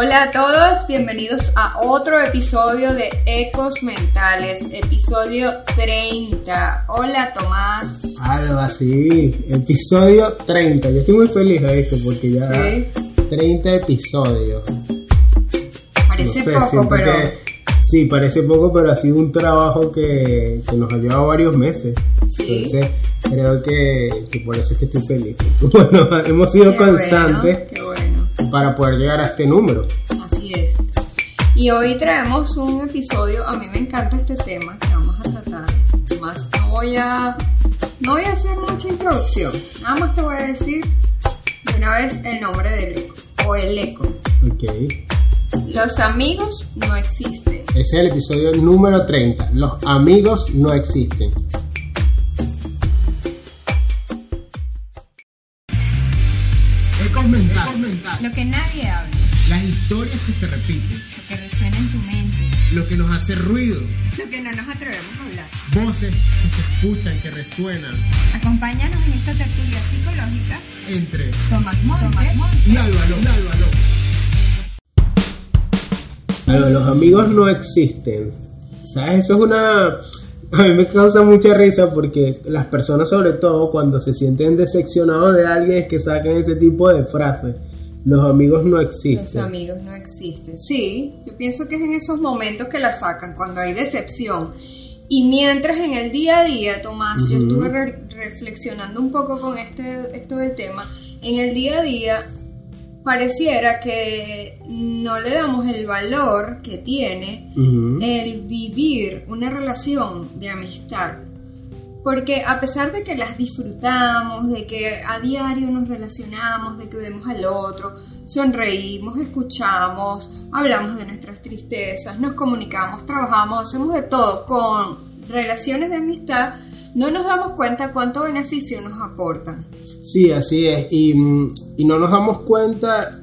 Hola a todos, bienvenidos a otro episodio de Ecos Mentales, episodio 30. Hola Tomás. Algo así, episodio 30. Yo estoy muy feliz de esto porque ya Sí. 30 episodios. Parece No sé, poco, pero que- sí, parece poco, pero ha sido un trabajo que, que nos ha llevado varios meses. Sí. Entonces, creo que, que por eso es que estoy feliz. Bueno, hemos sido qué bueno, constantes qué bueno. Para poder llegar a este número. Así es. Y hoy traemos un episodio, a mí me encanta este tema que vamos a tratar. Más no voy a no voy a hacer mucha introducción. Nada más te voy a decir de una vez el nombre del eco o el eco. Ok. Los amigos no existen. Ese es el episodio número 30. Los amigos no existen. Lo que nadie habla, Las historias que se repiten. lo que resuena en tu mente, Lo que nos hace ruido. lo que no nos atrevemos a hablar. Voces que se escuchan, que resuenan. Acompáñanos en esta tertulia psicológica. Entre Tomás Montes. y Álvaro. Y Álvaro. Álvaro, los amigos no existen. ¿Sabes? Eso es una... A mí me causa mucha risa porque las personas, sobre todo cuando se sienten decepcionados de alguien, es que sacan ese tipo de frases. Los amigos no Los existen. amigos no existen. Sí, yo pienso que es en esos momentos que la sacan, cuando hay decepción. Y mientras en el día a día, Tomás, yo estuve re- reflexionando un poco con este, esto del tema, en el día a día pareciera que no le damos el valor que tiene el vivir una relación de amistad. Porque a pesar de que las disfrutamos, de que a diario nos relacionamos, de que vemos al otro, sonreímos, escuchamos, hablamos de nuestras tristezas, nos comunicamos, trabajamos, hacemos de todo con relaciones de amistad, no nos damos cuenta cuánto beneficio nos aportan. Sí, así es. Y, mm, y no nos damos cuenta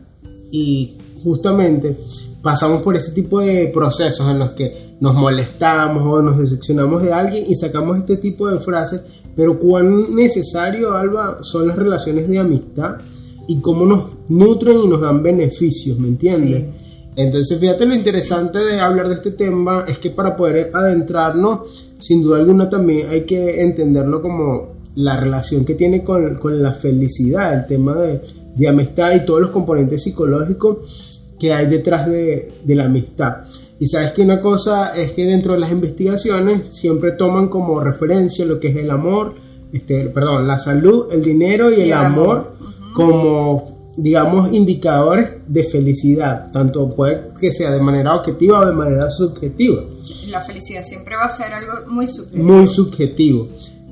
y justamente pasamos por ese tipo de procesos en los que nos molestamos o nos decepcionamos de alguien y sacamos este tipo de frases. Pero cuán necesario, Alba, son las relaciones de amistad y cómo nos nutren y nos dan beneficios, ¿me entiendes? Sí. Entonces, fíjate lo interesante de hablar de este tema es que para poder adentrarnos, sin duda alguna también hay que entenderlo como la relación que tiene con, con la felicidad, el tema de, de amistad y todos los componentes psicológicos que hay detrás de, de la amistad. Y sabes que una cosa es que dentro de las investigaciones siempre toman como referencia lo que es el amor, este, perdón, la salud, el dinero y, el, el amor, amor. como, digamos, indicadores de felicidad, tanto puede que sea de manera objetiva o de manera subjetiva, La felicidad siempre va a ser algo muy subjetivo. muy subjetivo.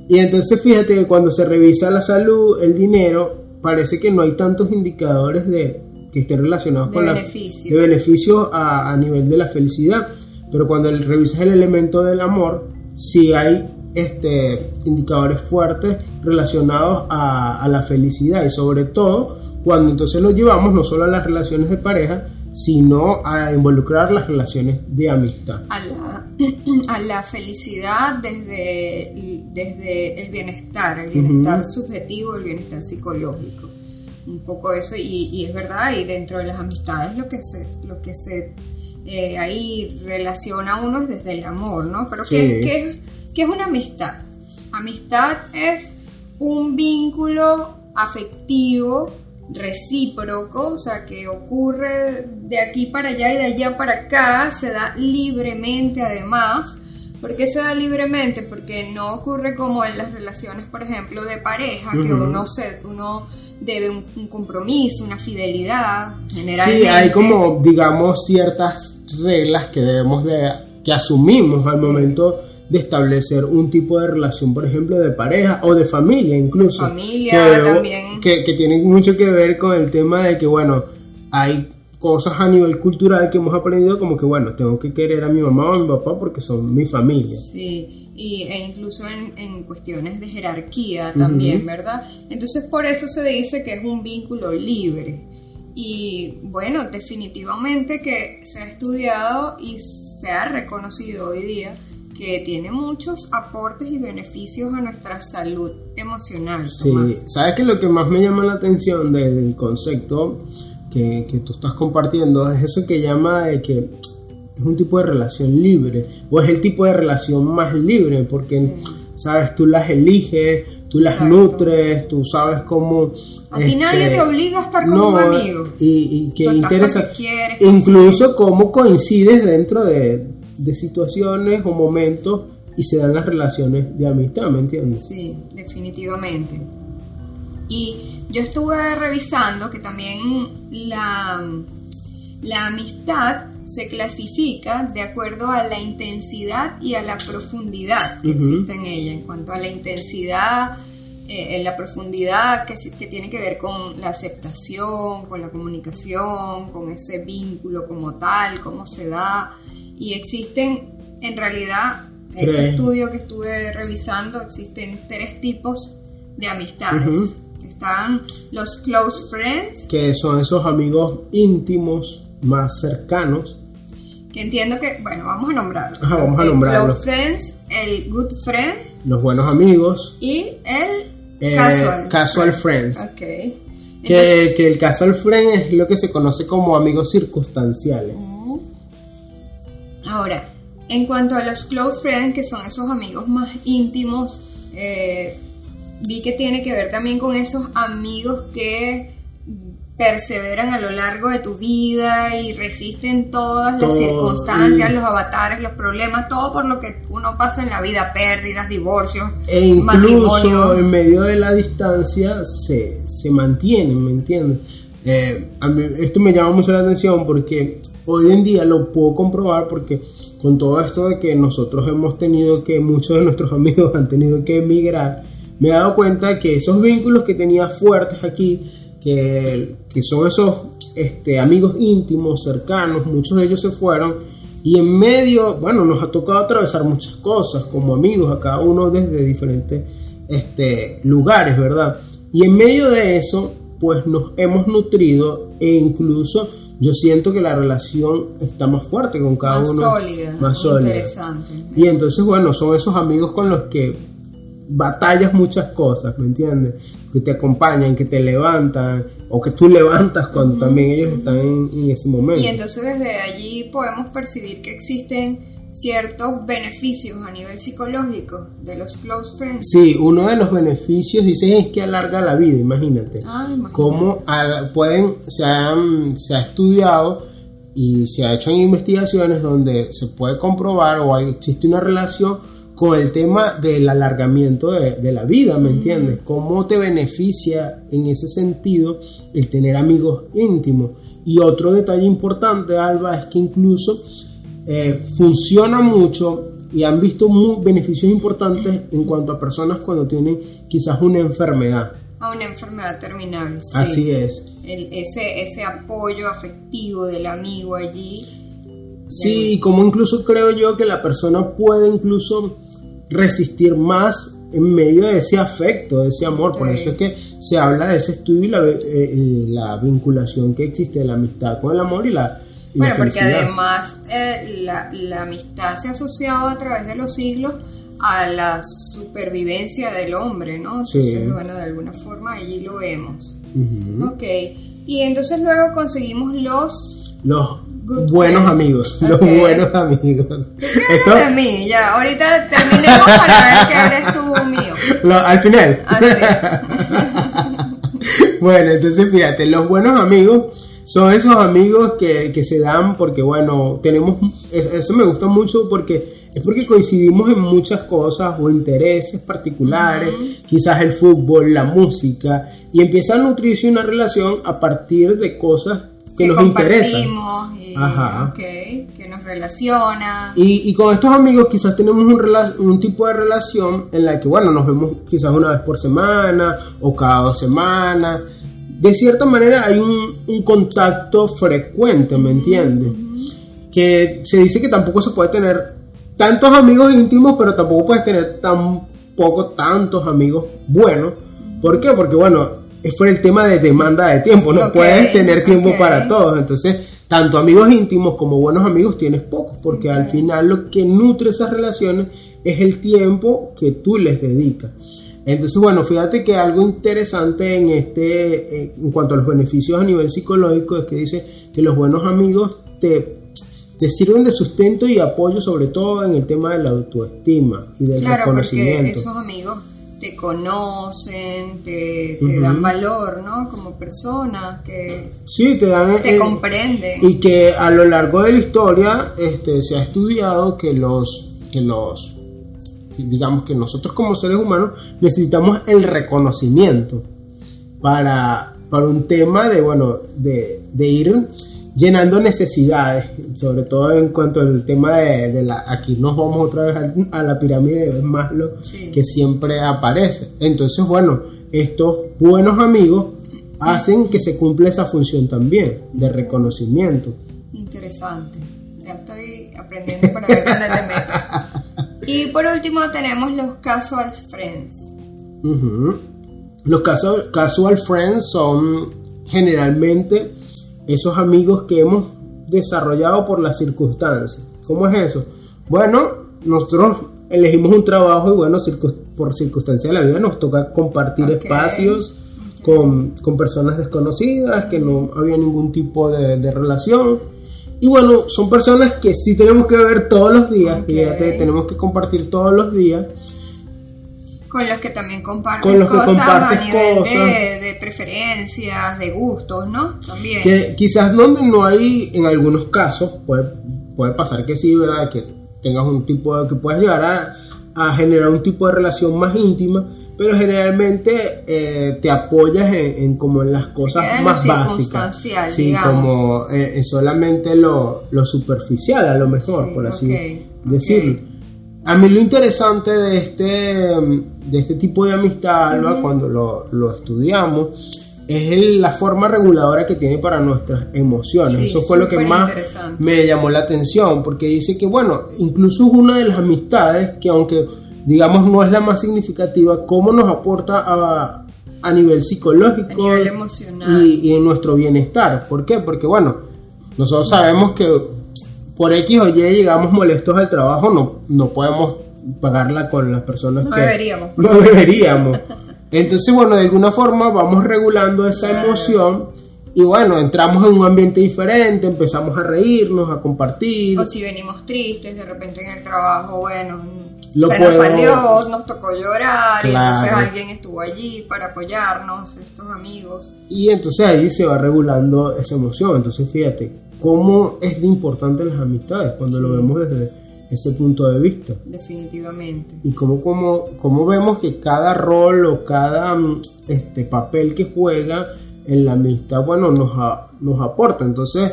Y entonces fíjate que cuando se revisa la salud, el dinero, parece que no hay tantos indicadores de que estén relacionados De con beneficio. la de beneficio a, a nivel de la felicidad. Pero cuando revisas el elemento del amor, sí hay este, indicadores fuertes relacionados a, a la felicidad y sobre todo cuando entonces lo llevamos no solo a las relaciones de pareja, sino a involucrar las relaciones de amistad. a la, a la felicidad desde, desde el bienestar, el bienestar subjetivo, el bienestar psicológico. Un poco eso, y, y es verdad, y dentro de las amistades lo que se, lo que se eh, ahí relaciona a uno es desde el amor, ¿no? Pero Sí. ¿qué, qué es- qué es una amistad? Amistad es un vínculo afectivo recíproco, o sea, que ocurre de aquí para allá y de allá para acá, se da libremente además. ¿Por qué se da libremente? Porque no ocurre como en las relaciones, por ejemplo, de pareja, que uno, se, uno debe un, un compromiso, una fidelidad, generalmente. Sí, hay como, digamos, ciertas reglas que debemos de, que asumimos al Sí. momento de establecer un tipo de relación, por ejemplo, de pareja o de familia incluso. Familia que, también. Que, que tienen mucho que ver con el tema de que, bueno, hay cosas a nivel cultural que hemos aprendido como que, bueno, tengo que querer a mi mamá o a mi papá porque son mi familia. Sí, y, e incluso en, en cuestiones de jerarquía también, ¿verdad? Entonces por eso se dice que es un vínculo libre. Y bueno, definitivamente que se ha estudiado y se ha reconocido hoy día que tiene muchos aportes y beneficios a nuestra salud emocional. Sí. ¿sabes que lo que más me llama la atención del concepto que, que tú estás compartiendo es eso que llama de que es un tipo de relación libre o es el tipo de relación más libre porque, sabes, tú las eliges, tú las nutres, tú sabes cómo... A ti nadie este, te obliga a estar con un amigo. Y, y que Tú interesa, quieres, incluso cómo coincides dentro de, de situaciones o momentos y se dan las relaciones de amistad, ¿me entiendes? Sí, definitivamente. Y yo estuve revisando que también la, la amistad se clasifica de acuerdo a la intensidad y a la profundidad que Ujú. existe en ella. En cuanto a la intensidad, eh, en la profundidad que, tiene que ver con la aceptación, con la comunicación, con ese vínculo como tal, cómo se da. Y existen, en realidad, ese Tres. estudio que estuve revisando, existen tres tipos de amistades. Están los close friends, Que son esos amigos íntimos más cercanos. que entiendo que, bueno, vamos a nombrarlos. Ajá, vamos a nombrarlos. Close friends, el good friend los buenos amigos, y el eh, casual. casual friends. Ok. Que, Entonces, que el casual friend es lo que se conoce como amigos circunstanciales. ahora, en cuanto a los close friends, que son esos amigos más íntimos, eh, vi que tiene que ver también con esos amigos que perseveran a lo largo de tu vida y resisten todas las Todo, circunstancias, y- los avatares, los problemas, todo por lo que uno pasa en la vida, pérdidas, divorcios, E incluso matrimonio. en medio de la distancia se, se mantienen, ¿me entiendes? Eh, a mí esto me llama mucho la atención porque hoy en día lo puedo comprobar porque con todo esto de que nosotros hemos tenido que, muchos de nuestros amigos han tenido que emigrar, me he dado cuenta que esos vínculos que tenía fuertes aquí, que, que son esos este, amigos íntimos, cercanos, muchos de ellos se fueron y en medio, bueno, nos ha tocado atravesar muchas cosas como amigos, a cada uno desde diferentes este, lugares, ¿verdad? Y en medio de eso, pues nos hemos nutrido e incluso yo siento que la relación está más fuerte con cada más uno. sólida, Más sólida. interesante. Y entonces, bueno, son esos amigos con los que batallas muchas cosas, ¿me entiendes? Que te acompañan, que te levantan, o que tú levantas cuando también ellos están en, en ese momento. Y entonces desde allí podemos percibir que existen ciertos beneficios a nivel psicológico de los close friends. Sí, uno de los beneficios, dicen, es que alarga la vida, imagínate. Ah, imagínate. Cómo al- pueden, se, han- se ha estudiado y se ha hecho en investigaciones donde se puede comprobar o hay- existe una relación con el tema del alargamiento de, de la vida, ¿me entiendes? Cómo te beneficia en ese sentido el tener amigos íntimos. Y otro detalle importante, Alba, es que incluso eh, funciona mucho y han visto mu- beneficios importantes en cuanto a personas cuando tienen quizás una enfermedad. A una enfermedad terminal. sí. Así es. El- ese, ese apoyo afectivo del amigo allí. Sí, como incluso creo yo que la persona puede incluso resistir más en medio de ese afecto, de ese amor. Por Sí. eso es que se habla de ese estudio y la, eh, la vinculación que existe de la amistad con el amor y la, y la Bueno, porque además eh, la, la amistad se ha asociado a través de los siglos a la supervivencia del hombre, ¿no? Sí. Entonces, bueno, de alguna forma allí lo vemos. Ujú. Ok. Y entonces luego conseguimos los... Los Good buenos friends. amigos, los buenos amigos. ¿Qué Esto- de mí? Ya, ahorita terminemos para ver que eres tú mío. lo- al final. Así. Bueno, entonces fíjate, los buenos amigos son esos amigos que, que se dan porque, bueno, tenemos, es- eso me gusta mucho porque es porque coincidimos en muchas cosas o intereses particulares, quizás el fútbol, la música, y empieza a nutrirse una relación a partir de cosas que, nos interesan. compartimos y, Ajá. que nos relaciona. Y, y con estos amigos quizás tenemos un, rela- un tipo de relación en la que, bueno, nos vemos quizás una vez por semana o cada dos semanas. De cierta manera hay un, un contacto frecuente, ¿me entiendes? Que se dice que tampoco se puede tener tantos amigos íntimos, pero tampoco puedes tener tampoco tantos amigos buenos. ¿Por qué? Porque, bueno, es por el tema de demanda de tiempo, no puedes tener tiempo para todos. Entonces, tanto amigos íntimos como buenos amigos tienes pocos, porque al final lo que nutre esas relaciones es el tiempo que tú les dedicas. Entonces, bueno, fíjate que algo interesante en este, en cuanto a los beneficios a nivel psicológico, es que dice que los buenos amigos te, te sirven de sustento y apoyo, sobre todo en el tema de la autoestima y del claro, reconocimiento. Porque esos amigos te conocen, te, te dan valor, ¿no? Como persona, que sí, te, dan, te eh, comprenden. Y que a lo largo de la historia este, se ha estudiado que los, que los, digamos que nosotros como seres humanos necesitamos el reconocimiento para, para un tema de, bueno, de, de ir llenando necesidades, sobre todo en cuanto al tema de, de la, aquí nos vamos otra vez a, a la pirámide de Maslow, Sí. que siempre aparece. Entonces, bueno, estos buenos amigos hacen que se cumpla esa función también de reconocimiento. Interesante. Ya estoy aprendiendo para ver dónde te meto. Y por último tenemos los casual friends. Los casual, casual friends son generalmente esos amigos que hemos desarrollado por las circunstancias. ¿Cómo es eso? Bueno, nosotros elegimos un trabajo y bueno, circun- por circunstancias de la vida nos toca compartir espacios con, con personas desconocidas, que no había ningún tipo de, de relación. Y bueno, son personas que sí tenemos que ver todos los días, fíjate, tenemos que compartir todos los días. Con los que también compartes Con los que cosas compartes a nivel cosas. De, de preferencias, de gustos, ¿no? También. Que quizás donde no hay, en algunos casos, puede, puede pasar que sí, ¿verdad? Que tengas un tipo de, que puedes llegar a, a generar un tipo de relación más íntima, pero generalmente eh, te apoyas en, en como en las cosas en más básicas. Sí, digamos. como eh, en solamente lo, lo superficial, a lo mejor, Sí, por así ok, decirlo. A mí lo interesante de este, de este tipo de amistad, Alba, cuando lo, lo estudiamos, es el- la forma reguladora que tiene para nuestras emociones. Sí, Eso fue lo que más me llamó la atención, porque dice que, bueno, incluso es una de las amistades que aunque, digamos, no es la más significativa, cómo nos aporta a, a nivel psicológico A nivel emocional. y, y en nuestro bienestar. ¿Por qué? Porque, bueno, nosotros sabemos que por X o Y llegamos molestos al trabajo, no, no podemos pagarla con las personas No que... deberíamos. No deberíamos. Entonces, bueno, de alguna forma vamos regulando esa emoción y bueno, entramos en un ambiente diferente, empezamos a reírnos, a compartir. O si venimos tristes, de repente en el trabajo, bueno, Lo se nos salió, nos tocó llorar, y entonces Claro. alguien estuvo allí para apoyarnos, estos amigos. Y entonces ahí se va regulando esa emoción. Entonces, fíjate, cómo es de importante las amistades cuando lo vemos desde ese punto de vista. Definitivamente. y cómo, cómo, cómo vemos que cada rol o cada mm, este, papel que juega en la amistad, bueno, nos, a- nos aporta. Entonces,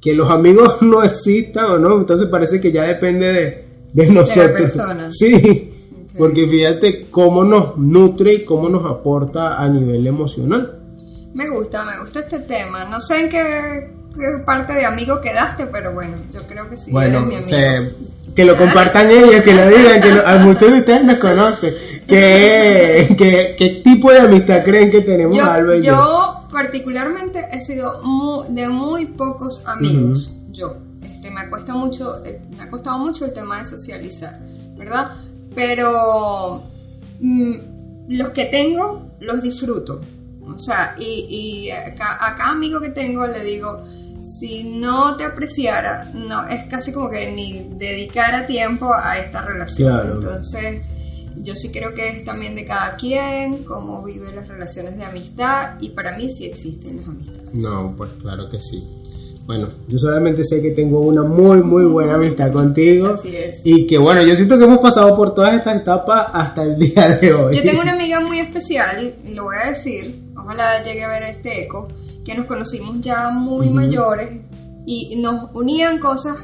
que los amigos no existan o no, entonces parece que ya depende de, de nosotros. persona. Sí, porque fíjate cómo nos nutre y cómo nos aporta a nivel emocional. Me gusta, me gusta este tema. No sé en qué, qué parte de amigo quedaste, pero bueno, yo creo que sí, bueno, eres mi amigo. se- que lo compartan ellos, que lo digan, que lo- a muchos de ustedes nos conocen. ¿Qué, qué, qué tipo de amistad creen que tenemos Yo, Alba y yo? yo particularmente he sido de muy pocos amigos. Yo, este, me cuesta mucho, eh, me ha costado mucho el tema de socializar, ¿verdad? Pero mm, los que tengo los disfruto. O sea, y, y a cada amigo que tengo le digo, si no te apreciara, no, es casi como que ni dedicara tiempo a esta relación. Claro. Entonces, yo sí creo que es también de cada quien, cómo vive las relaciones de amistad, y para mí sí existen las amistades. No, pues claro que sí. Bueno, yo solamente sé que tengo una muy, muy buena amistad contigo. Así es. Y que bueno, yo siento que hemos pasado por todas estas etapas hasta el día de hoy. Yo tengo una amiga muy especial, lo voy a decir, ojalá llegue a ver este eco, que nos conocimos ya muy mayores y nos unían cosas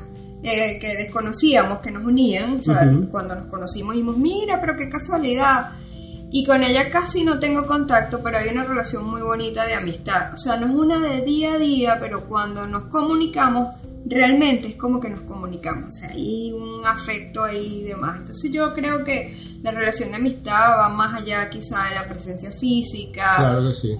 eh, que desconocíamos, que nos unían. O sea, Ujú. cuando nos conocimos dijimos, mira, pero qué casualidad. Y con ella casi no tengo contacto, pero hay una relación muy bonita de amistad. O sea, no es una de día a día, pero cuando nos comunicamos, realmente es como que nos comunicamos. O sea, hay un afecto ahí y demás. Entonces yo creo que la relación de amistad va más allá quizá de la presencia física. Claro que sí.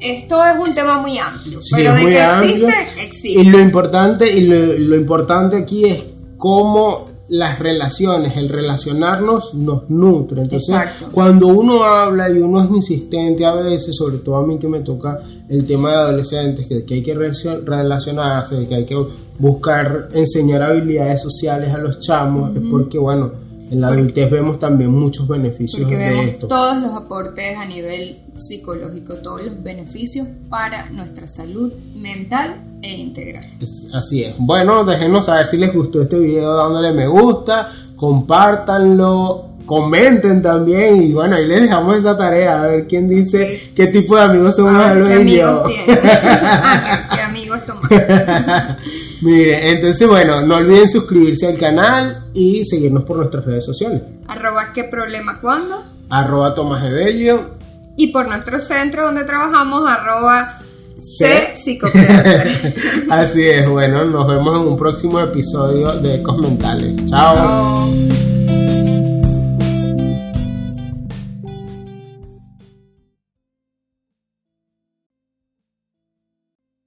Esto es un tema muy amplio, Sí, pero de que amplio. existe, existe. Y lo importante, y lo, lo importante aquí es cómo las relaciones, el relacionarnos nos nutre. Entonces, cuando uno habla y uno es insistente a veces, sobre todo a mí que me toca el tema de adolescentes, que, hay que relacionarse, que hay que buscar enseñar habilidades sociales a los chamos, es porque, bueno, en la adultez vemos también muchos beneficios porque de vemos Todos los aportes a nivel psicológico, todos los beneficios para nuestra salud mental e integral. así es. Bueno, déjenos saber si les gustó este video dándole me gusta, compártanlo, comenten también y bueno, ahí les dejamos esa tarea a ver quién dice qué tipo de amigos somos ah, ¿qué amigos ah, ¿qué, amigos Tomás? Mire, entonces bueno, no olviden suscribirse al canal y seguirnos por nuestras redes sociales. Arroba qué problema cuando. Arroba Tomás Evelio. Y por nuestro centro donde trabajamos, arroba C Así es, bueno, nos vemos en un próximo episodio de Ecos Mentales. Chao.